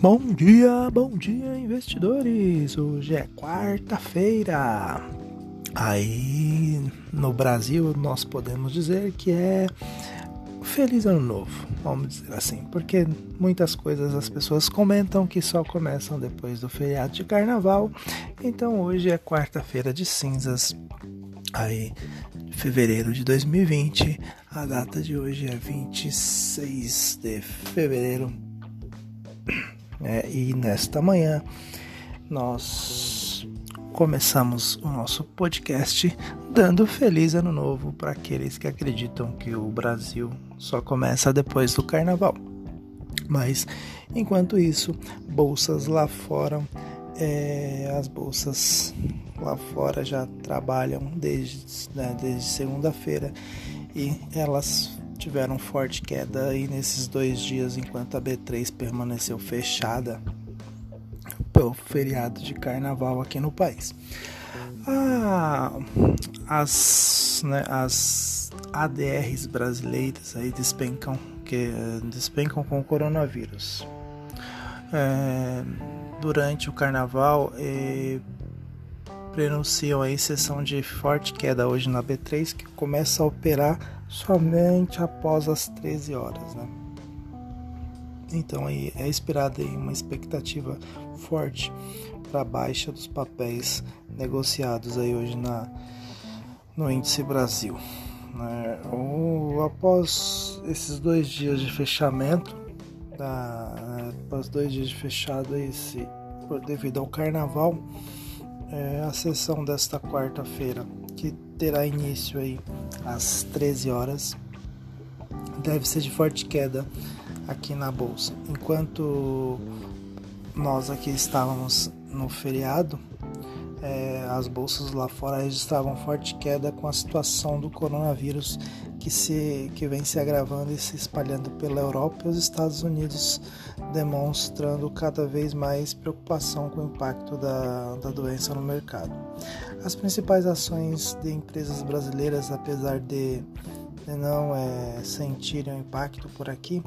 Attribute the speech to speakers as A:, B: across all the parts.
A: Bom dia, bom dia, investidores! Hoje é quarta-feira. Aí no Brasil nós podemos dizer que é feliz ano novo, vamos dizer assim, porque muitas coisas as pessoas comentam que só começam depois do feriado de carnaval. Então hoje é quarta-feira de cinzas. Aí, fevereiro de 2020, a data de hoje é 26 de fevereiro é, e nesta manhã nós começamos o nosso podcast dando feliz ano novo para aqueles que acreditam que o Brasil só começa depois do carnaval. Mas enquanto isso, bolsas lá fora, é, as bolsas lá fora já trabalham desde, né, desde segunda-feira e elas tiveram forte queda aí nesses dois dias enquanto a B3 permaneceu fechada pelo feriado de carnaval aqui no país. Ah, as, né, as ADRs brasileiras aí despencam, que, despencam com o coronavírus. É, durante o carnaval eh, prenunciam a exceção de forte queda hoje na B3 que começa a operar somente após as 13 horas, né? Então aí é esperada uma expectativa forte para a baixa dos papéis negociados aí hoje na no índice Brasil. Né? O, após esses dois dias de fechamento, da, após dois dias de fechado esse devido ao carnaval, é, a sessão desta quarta-feira que terá início aí às 13 horas, deve ser de forte queda aqui na bolsa. Enquanto nós aqui estávamos no feriado, é, as bolsas lá fora registravam forte queda com a situação do coronavírus que, se, que vem se agravando e se espalhando pela Europa e os Estados Unidos, demonstrando cada vez mais preocupação com o impacto da, da doença no mercado. As principais ações de empresas brasileiras, apesar de não é, sentirem o impacto por aqui,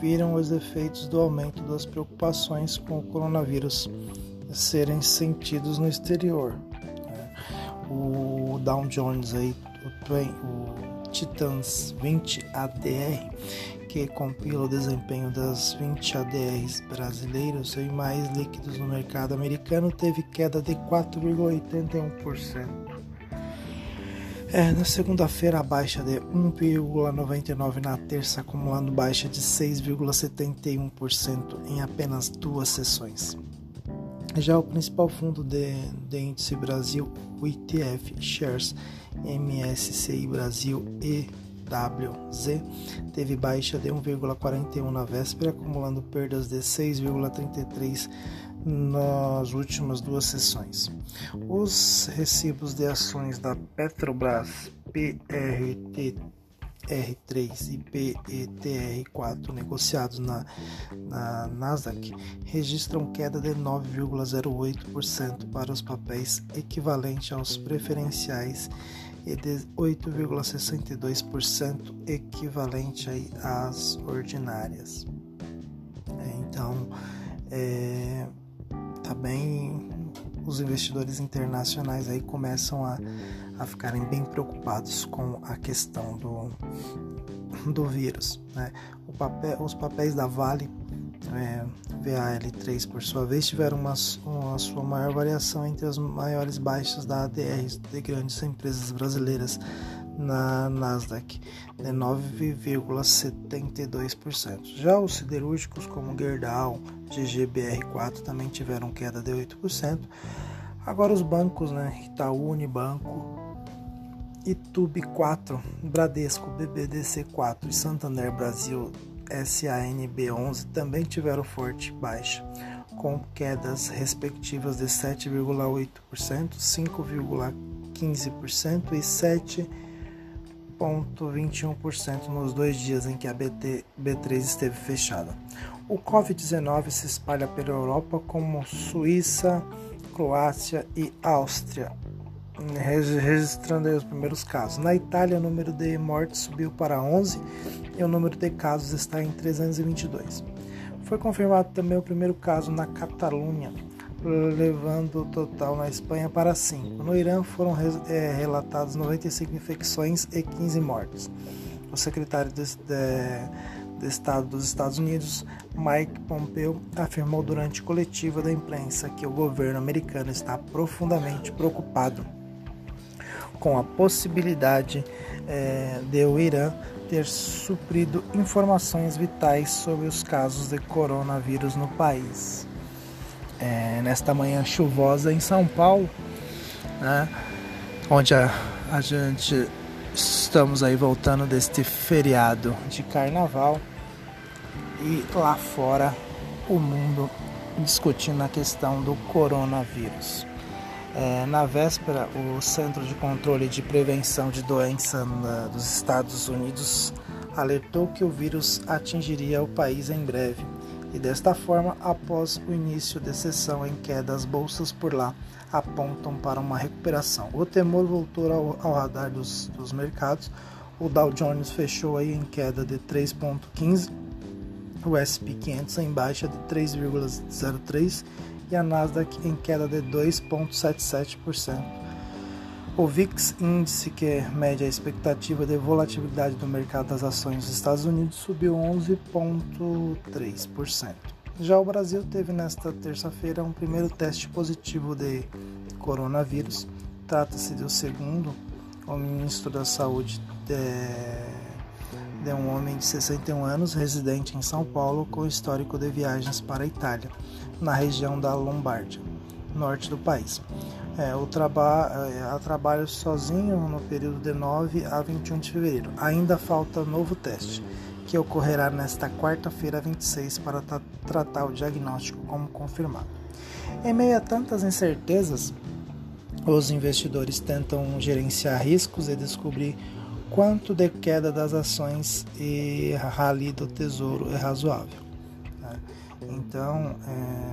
A: viram os efeitos do aumento das preocupações com o coronavírus serem sentidos no exterior. Né? O Dow Jones aí, o, Titans 20 ADR, que compila o desempenho das 20 ADRs brasileiros e mais líquidos no mercado americano, teve queda de 4,81%. É, na segunda-feira, baixa de 1,99%, na terça, acumulando baixa de 6,71% em apenas duas sessões. Já o principal fundo de, de índice Brasil, o ETF Shares MSCI Brasil EWZ, teve baixa de 1,41 na véspera, acumulando perdas de 6,33 nas últimas duas sessões. Os recibos de ações da Petrobras PRT R3 e PETR4 negociados na, na Nasdaq registram queda de 9,08% para os papéis equivalente aos preferenciais e de 8,62% equivalente às ordinárias. É, então, é, tá bem os investidores internacionais aí começam a, a ficarem bem preocupados com a questão do, do vírus. Né? Papel, os papéis da Vale, é, VAL3 por sua vez, tiveram uma, uma sua maior variação entre as maiores baixas da ADR de grandes empresas brasileiras na Nasdaq, de 9,72%. Já os siderúrgicos como Gerdau, GGBR4 também tiveram queda de 8%. Agora os bancos, né, Itaú, Unibanco, Itube 4, Bradesco, BBDC 4 e Santander Brasil SANB 11 também tiveram forte baixa, com quedas respectivas de 7,8%, 5,15% e 7 0,21% nos dois dias em que a BT, B3 esteve fechada. O Covid-19 se espalha pela Europa como Suíça, Croácia e Áustria, registrando os primeiros casos. Na Itália, o número de mortes subiu para 11 e o número de casos está em 322. Foi confirmado também o primeiro caso na Catalunha, levando o total na Espanha para 5. No Irã foram é, relatados 95 infecções e 15 mortes. O secretário de, de, de Estado dos Estados Unidos, Mike Pompeo, afirmou durante coletiva da imprensa que o governo americano está profundamente preocupado com a possibilidade é, de o Irã ter suprido informações vitais sobre os casos de coronavírus no país. É, nesta manhã chuvosa em São Paulo, né, onde a, a gente estamos aí voltando deste feriado de carnaval e lá fora o mundo discutindo a questão do coronavírus. É, na véspera, o Centro de Controle de Prevenção de Doença na, dos Estados Unidos alertou que o vírus atingiria o país em breve e, desta forma, após o início de sessão em queda, as bolsas por lá apontam para uma recuperação. O temor voltou ao, ao radar dos, dos mercados. O Dow Jones fechou aí em queda de 3,15, o S&P 500 em baixa de 3,03 e a Nasdaq em queda de 2,77%. O VIX, índice que mede a expectativa de volatilidade do mercado das ações dos Estados Unidos, subiu 11,3%. Já o Brasil teve nesta terça-feira um primeiro teste positivo de coronavírus. Trata-se do segundo. O ministro da Saúde de, de um homem de 61 anos, residente em São Paulo, com histórico de viagens para a Itália na região da Lombardia, norte do país. É, o traba é, trabalho sozinho no período de 9 a 21 de fevereiro. Ainda falta novo teste, que ocorrerá nesta quarta-feira 26 para tra tratar o diagnóstico como confirmado. Em meio a tantas incertezas, os investidores tentam gerenciar riscos e descobrir quanto de queda das ações e rally do tesouro é razoável. Então, é...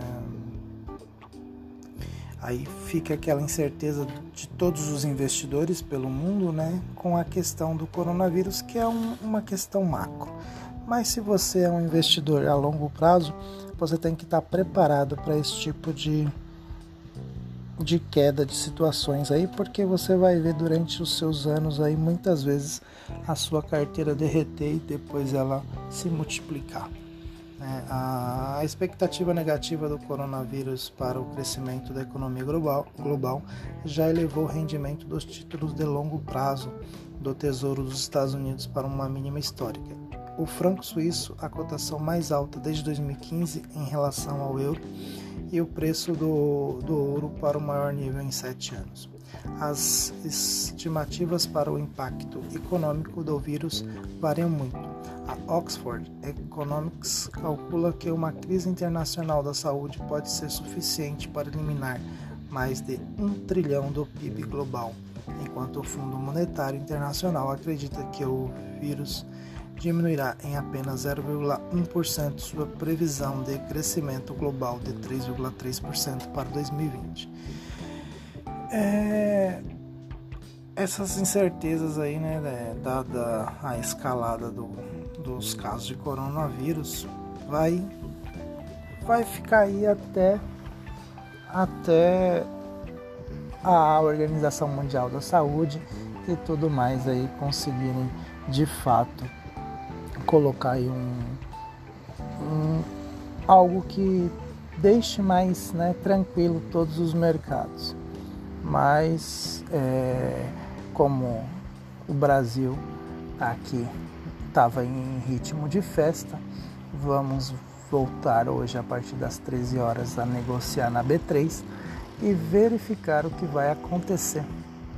A: aí fica aquela incerteza de todos os investidores pelo mundo, né, com a questão do coronavírus, que é um, uma questão macro. Mas se você é um investidor a longo prazo, você tem que estar preparado para esse tipo de de queda de situações aí, porque você vai ver durante os seus anos aí muitas vezes a sua carteira derreter e depois ela se multiplicar. Né? A expectativa negativa do coronavírus para o crescimento da economia global, global já elevou o rendimento dos títulos de longo prazo do Tesouro dos Estados Unidos para uma mínima histórica. O franco suíço, a cotação mais alta desde 2015 em relação ao euro, e o preço do, do ouro para o maior nível em sete anos. As estimativas para o impacto econômico do vírus variam muito. A Oxford Economics calcula que uma crise internacional da saúde pode ser suficiente para eliminar mais de um trilhão do PIB global, enquanto o Fundo Monetário Internacional acredita que o vírus diminuirá em apenas 0,1% sua previsão de crescimento global de 3,3% para 2020. É, essas incertezas aí, né, né, dada a escalada do, dos casos de coronavírus, vai, vai ficar aí até, até a Organização Mundial da Saúde e tudo mais aí conseguirem de fato colocar aí um, um algo que deixe mais né, tranquilo todos os mercados mas é, como o Brasil aqui estava em ritmo de festa, vamos voltar hoje a partir das 13 horas a negociar na B3 e verificar o que vai acontecer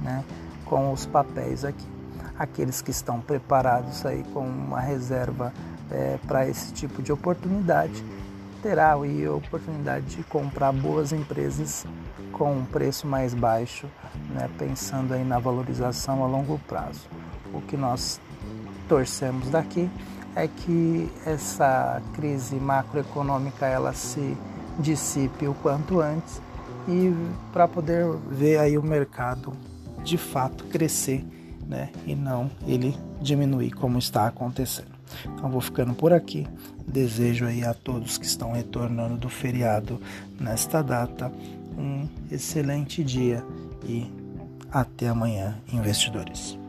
A: né, com os papéis aqui. Aqueles que estão preparados aí com uma reserva é, para esse tipo de oportunidade terá aí a oportunidade de comprar boas empresas com um preço mais baixo, né, pensando aí na valorização a longo prazo. O que nós torcemos daqui é que essa crise macroeconômica ela se dissipe o quanto antes e para poder ver aí o mercado de fato crescer, né, e não ele diminuir como está acontecendo. Então vou ficando por aqui. Desejo aí a todos que estão retornando do feriado nesta data um excelente dia e até amanhã, investidores.